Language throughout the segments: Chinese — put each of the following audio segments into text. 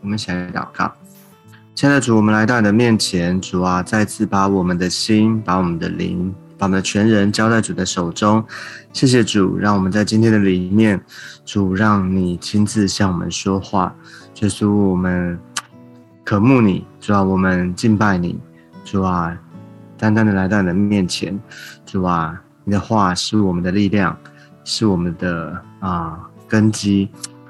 我们一起来祷告。亲爱的主，我们来到你的面前，主啊，再次把我们的心、把我们的灵、把我们的全人交在主的手中。谢谢主，让我们在今天的里面，主让你亲自向我们说话。耶稣，我们渴慕你，主啊，我们敬拜你，主啊，单单的来到你的面前，主啊，你的话是我们的力量，是我们的啊根基，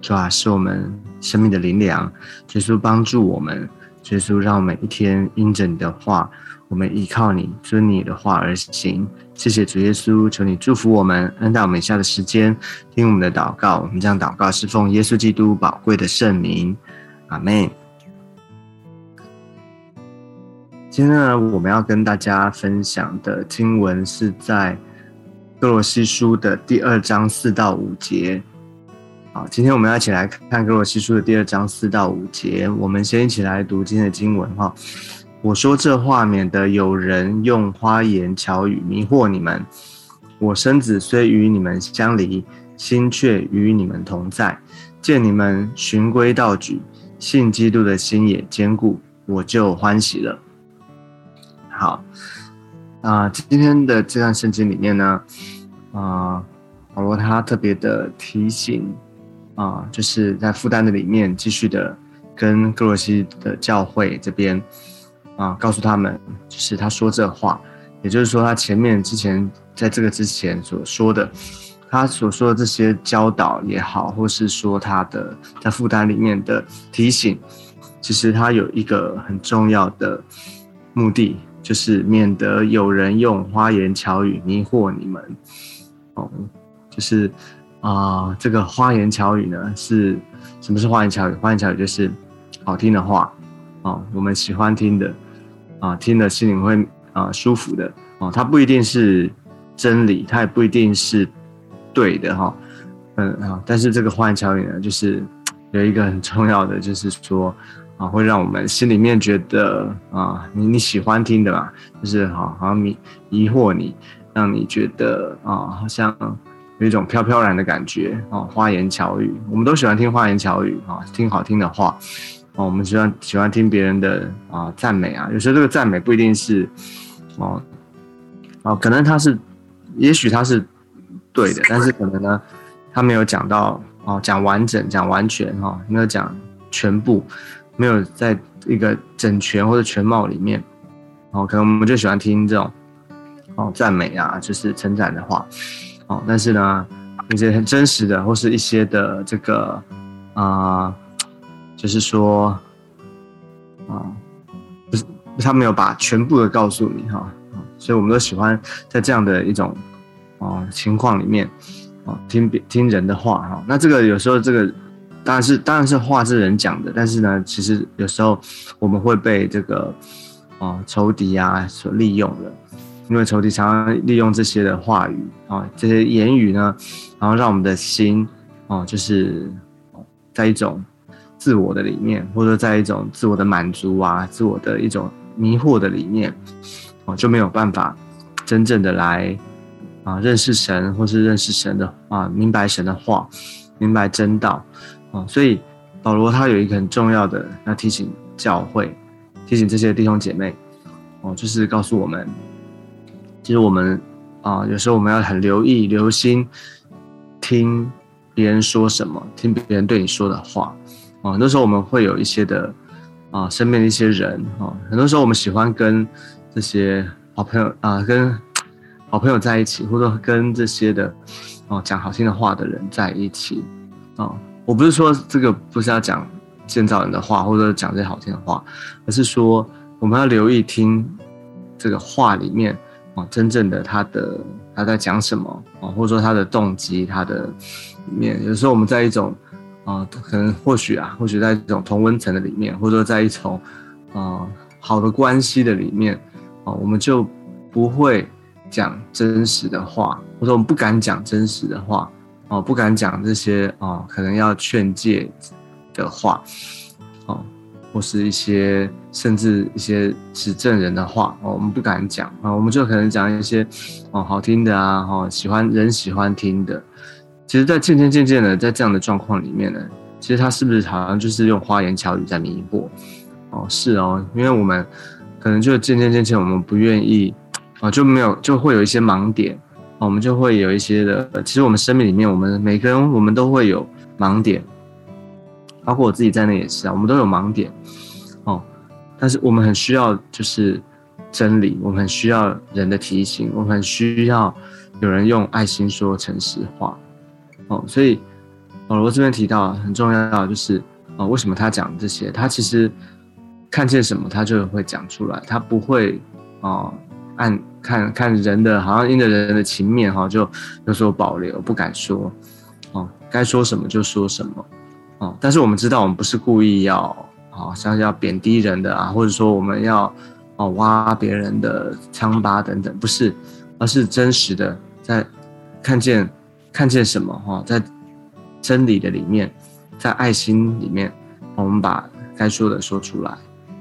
主啊，是我们生命的灵粮。耶稣帮助我们。耶稣，让我们一天因着你的话，我们依靠你，遵你的话而行。谢谢主耶稣，求你祝福我们，恩待我们以下的时间，听我们的祷告。我们将祷告是奉耶稣基督宝贵的圣名，阿门。今天呢，我们要跟大家分享的经文是在哥罗西书的第二章四到五节。好，今天我们要一起来看《哥罗西书》的第二章四到五节。我们先一起来读今天的经文哈。我说这话，免得有人用花言巧语迷惑你们。我身子虽与你们相离，心却与你们同在。见你们循规蹈矩，信基督的心也坚固，我就欢喜了。好，啊，今天的这段圣经里面呢，啊，保罗他特别的提醒。啊，就是在负担的里面继续的跟哥罗西的教会这边啊，告诉他们，就是他说这话，也就是说他前面之前在这个之前所说的，他所说的这些教导也好，或是说他的在负担里面的提醒，其实他有一个很重要的目的，就是免得有人用花言巧语迷惑你们，哦，就是。啊，这个花言巧语呢，是什么是花言巧语？花言巧语就是好听的话，啊，我们喜欢听的，啊，听了心里会啊舒服的，哦，它不一定是真理，它也不一定是对的，哈，嗯啊，但是这个花言巧语呢，就是有一个很重要的，就是说啊，会让我们心里面觉得啊，你你喜欢听的吧，就是好好像迷疑惑你，让你觉得啊，好像。有一种飘飘然的感觉哦，花言巧语，我们都喜欢听花言巧语啊，听好听的话哦，我们喜欢喜欢听别人的啊赞美啊，有时候这个赞美不一定是哦哦，可能他是，也许他是对的，但是可能呢，他没有讲到哦，讲完整，讲完全哈，没有讲全部，没有在一个整全或者全貌里面哦，可能我们就喜欢听这种哦赞美啊，就是称赞的话。但是呢，一些很真实的，或是一些的这个啊，就是说啊，不是他没有把全部的告诉你哈，所以我们都喜欢在这样的一种啊情况里面啊听听人的话哈。那这个有时候这个当然是当然是话是人讲的，但是呢，其实有时候我们会被这个啊仇敌啊所利用的。因为仇敌常常利用这些的话语啊，这些言语呢，然后让我们的心哦，就是在一种自我的里面，或者在一种自我的满足啊，自我的一种迷惑的里面，哦，就没有办法真正的来啊认识神，或是认识神的啊，明白神的话，明白真道啊。所以保罗他有一个很重要的要提醒教会，提醒这些弟兄姐妹哦，就是告诉我们。其实我们啊，有时候我们要很留意、留心听别人说什么，听别人对你说的话啊。很多时候我们会有一些的啊，身边的一些人啊，很多时候我们喜欢跟这些好朋友啊，跟好朋友在一起，或者跟这些的哦讲好听的话的人在一起啊。我不是说这个不是要讲建造人的话，或者讲这些好听的话，而是说我们要留意听这个话里面。哦，真正的他的他在讲什么啊？或者说他的动机，他的里面，有时候我们在一种啊，可能或许啊，或许在一种同温层的里面，或者说在一种啊好的关系的里面啊，我们就不会讲真实的话，或者我们不敢讲真实的话哦，不敢讲这些啊，可能要劝诫的话哦。或是一些甚至一些指证人的话哦，我们不敢讲啊，我们就可能讲一些哦好听的啊，哈喜欢人喜欢听的。其实，在渐渐渐渐的在这样的状况里面呢，其实他是不是好像就是用花言巧语在迷惑？哦，是哦，因为我们可能就渐渐渐渐，我们不愿意啊，就没有就会有一些盲点，我们就会有一些的。其实我们生命里面，我们每个人我们都会有盲点，包括我自己在内也是啊，我们都有盲点哦。但是我们很需要就是真理，我们很需要人的提醒，我们很需要有人用爱心说诚实话哦。所以保罗这边提到很重要，就是啊，为什么他讲这些？他其实。看见什么，他就会讲出来，他不会啊，按看看人的，好像因着人的情面哈，就有所保留，不敢说，哦，该说什么就说什么，但是我们知道，我们不是故意要，啊，像要贬低人的啊，或者说我们要哦挖别人的疮疤等等，不是，而是真实的在看见看见什么哈，在真理的里面，在爱心里面，我们把该说的说出来。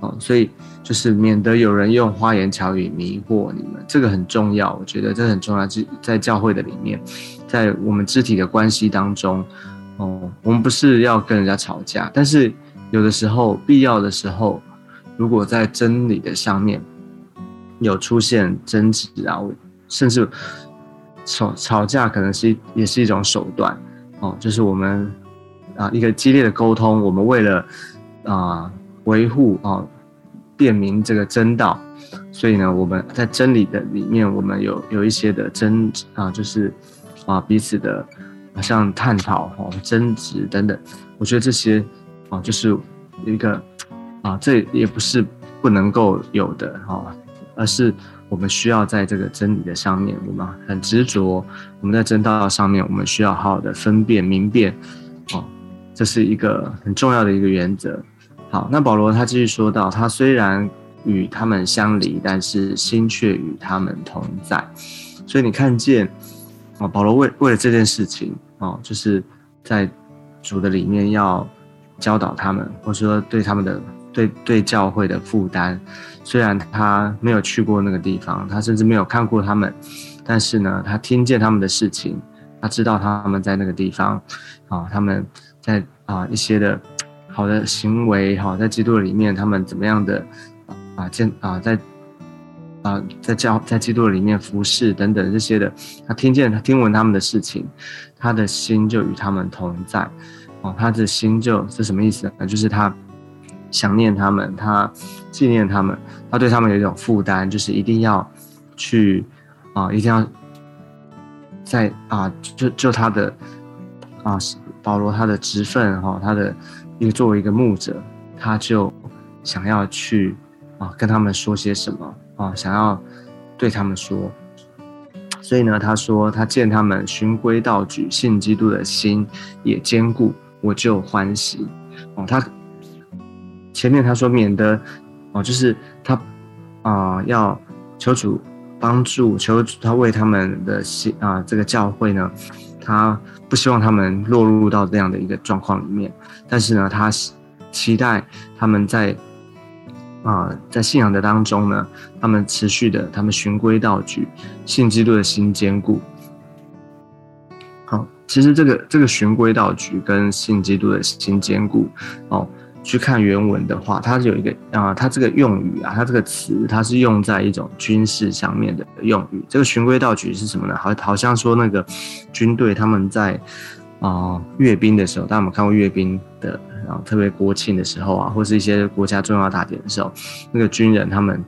哦，所以就是免得有人用花言巧语迷惑你们，这个很重要。我觉得这很重要，在在教会的里面，在我们肢体的关系当中，哦，我们不是要跟人家吵架，但是有的时候必要的时候，如果在真理的上面有出现争执啊，甚至吵吵架，可能是也是一种手段。哦，就是我们啊一个激烈的沟通，我们为了啊。维护啊，辨明这个真道，所以呢，我们在真理的里面，我们有有一些的争啊，就是啊彼此的像探讨哈、争执等等。我觉得这些啊，就是一个啊，这也不是不能够有的哈，而是我们需要在这个真理的上面，我们很执着。我们在真道上面，我们需要好好的分辨明辨哦，这是一个很重要的一个原则。好，那保罗他继续说到，他虽然与他们相离，但是心却与他们同在。所以你看见啊，保罗为为了这件事情哦，就是在主的里面要教导他们，或者说对他们的对对教会的负担。虽然他没有去过那个地方，他甚至没有看过他们，但是呢，他听见他们的事情，他知道他们在那个地方啊，他们在啊一些的。好的行为，哈，在基督里面，他们怎么样的啊？见啊，在啊，在教在基督里面服侍等等这些的，他听见他听闻他们的事情，他的心就与他们同在，哦，他的心就是什么意思呢？就是他想念他们，他纪念他们，他对他们有一种负担，就是一定要去啊，一定要在啊，就就他的啊，保罗他的职分哈，他的。一个作为一个牧者，他就想要去啊跟他们说些什么啊，想要对他们说。所以呢，他说他见他们循规蹈矩，信基督的心也坚固，我就欢喜。哦，他前面他说免得哦，就是他啊要求主帮助，求主他为他们的心啊这个教会呢。他不希望他们落入到这样的一个状况里面，但是呢，他期待他们在啊，在信仰的当中呢，他们持续的，他们循规蹈矩，信基督的心坚固。好，其实这个这个循规蹈矩跟信基督的心坚固，哦。去看原文的话，它是有一个啊，它这个用语啊，它这个词，它是用在一种军事上面的用语。这个循规蹈矩是什么呢？好，好像说那个军队他们在啊阅兵的时候，当我们看过阅兵的？然后特别国庆的时候啊，或是一些国家重要大典的时候，那个军人他们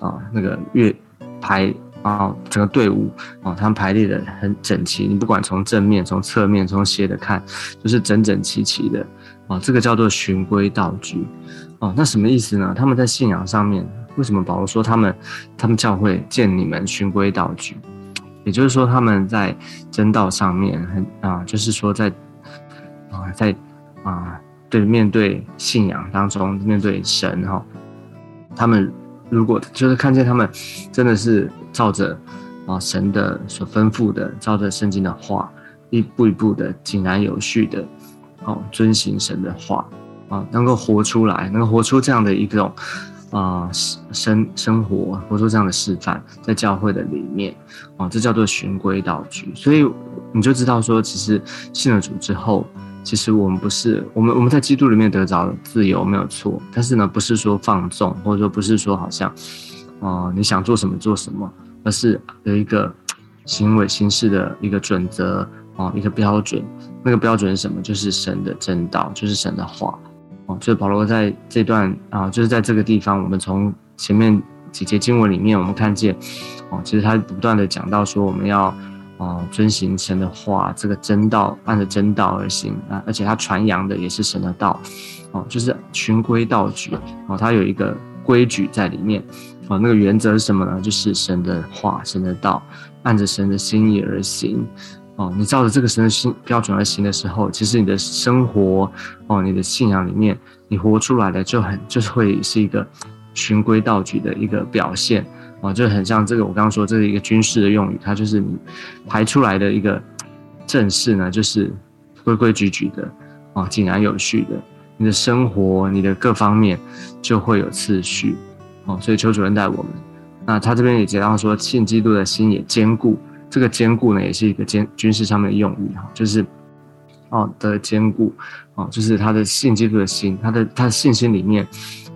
啊那个阅排啊整个队伍啊，他们排列的很整齐。你不管从正面、从侧面、从斜的看，就是整整齐齐的。啊，这个叫做循规蹈矩，哦，那什么意思呢？他们在信仰上面，为什么保罗说他们，他们教会见你们循规蹈矩？也就是说，他们在真道上面很啊，就是说在啊，在啊，对面对信仰当中，面对神哈，他们如果就是看见他们真的是照着啊神的所吩咐的，照着圣经的话，一步一步的井然有序的。哦，遵行神的话啊，能够活出来，能够活出这样的一种啊生生活，活出这样的示范，在教会的里面啊，这叫做循规蹈矩。所以你就知道说，其实信了主之后，其实我们不是我们我们在基督里面得着自由没有错，但是呢，不是说放纵，或者说不是说好像，哦，你想做什么做什么，而是有一个行为形式的一个准则哦，一个标准。那个标准是什么？就是神的正道，就是神的话哦。所以保罗在这段啊，就是在这个地方，我们从前面几节经文里面，我们看见哦，其实他不断的讲到说，我们要。哦，遵行神的话，这个真道按着真道而行啊，而且他传扬的也是神的道，哦，就是循规蹈矩，哦，他有一个规矩在里面，哦，那个原则是什么呢？就是神的话，神的道，按着神的心意而行，哦，你照着这个神的心标准而行的时候，其实你的生活，哦，你的信仰里面，你活出来的就很就是会是一个循规蹈矩的一个表现。哦，就很像这个，我刚刚说这是一个军事的用语，它就是你排出来的一个阵势呢，就是规规矩矩的，哦，井然有序的，你的生活，你的各方面就会有次序，哦，所以邱主任带我们。那他这边也提到说，信基督的心也坚固，这个坚固呢，也是一个坚军事上面的用语哈，就是哦的坚固，哦，就是他的信基督的心，他的他的信心里面。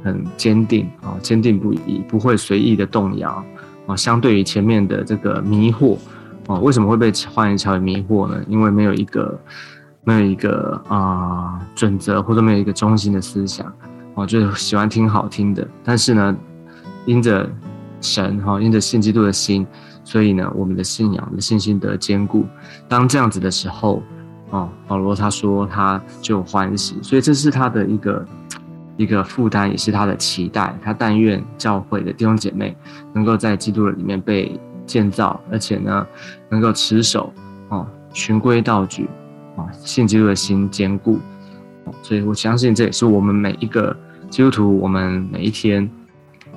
很坚定啊，坚定不移，不会随意的动摇啊。相对于前面的这个迷惑啊，为什么会被花言巧语迷惑呢？因为没有一个没有一个啊准则，或者没有一个中心的思想哦，就是喜欢听好听的。但是呢，因着神哈，因着信基督的心，所以呢，我们的信仰的信心得坚固。当这样子的时候哦，保罗他说他就欢喜，所以这是他的一个。一个负担也是他的期待，他但愿教会的弟兄姐妹能够在基督里面被建造，而且呢，能够持守哦，循规蹈矩啊，信基督的心坚固。所以我相信这也是我们每一个基督徒，我们每一天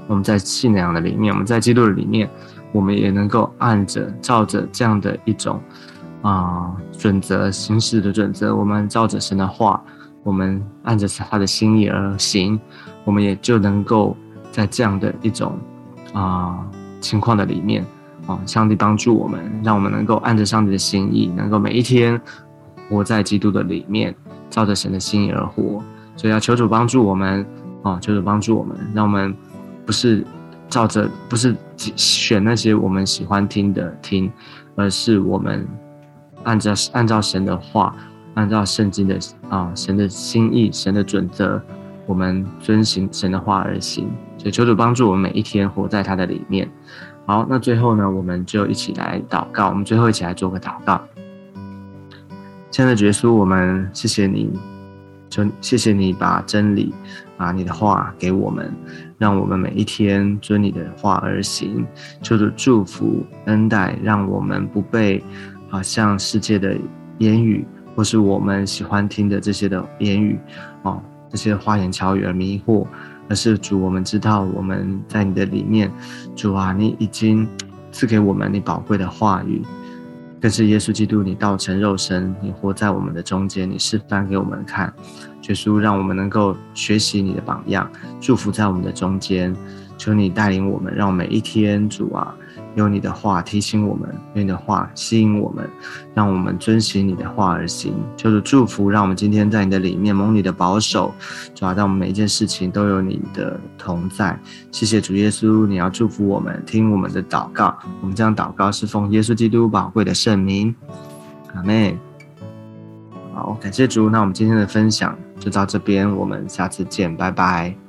我们在信仰的里面，我们在基督的里面，我们也能够按着照着这样的一种啊准则行事的准则，我们照着神的话。我们按着他的心意而行，我们也就能够在这样的一种啊情况的里面啊，上帝帮助我们，让我们能够按着上帝的心意，能够每一天活在基督的里面，照着神的心意而活。所以要求主帮助我们啊，求主帮助我们，让我们不是照着不是选那些我们喜欢听的听，而是我们按照按照神的话。按照圣经的啊神的心意、神的准则，我们遵行神的话而行。所以求主帮助我们每一天活在他的里面。好，那最后呢，我们就一起来祷告。我们最后一起来做个祷告。亲爱的耶稣，我们谢谢你，就谢谢你把真理啊你的话给我们，让我们每一天遵你的话而行。求主祝福恩待，让我们不被好像世界的言语。或是我们喜欢听的这些的言语，哦，这些花言巧语而迷惑，而是主，我们知道我们在你的里面，主啊，你已经赐给我们你宝贵的话语，更是耶稣基督，你道成肉身，你活在我们的中间，你示范给我们看，耶稣让我们能够学习你的榜样，祝福在我们的中间，求你带领我们，让每一天，主啊。用你的话提醒我们，用你的话吸引我们，让我们遵循你的话而行。就是祝福，让我们今天在你的里面蒙你的保守，主要让我们每一件事情都有你的同在。谢谢主耶稣，你要祝福我们，听我们的祷告。我们这样祷告是奉耶稣基督宝贵的圣名，阿妹。好，感谢主。那我们今天的分享就到这边，我们下次见，拜拜。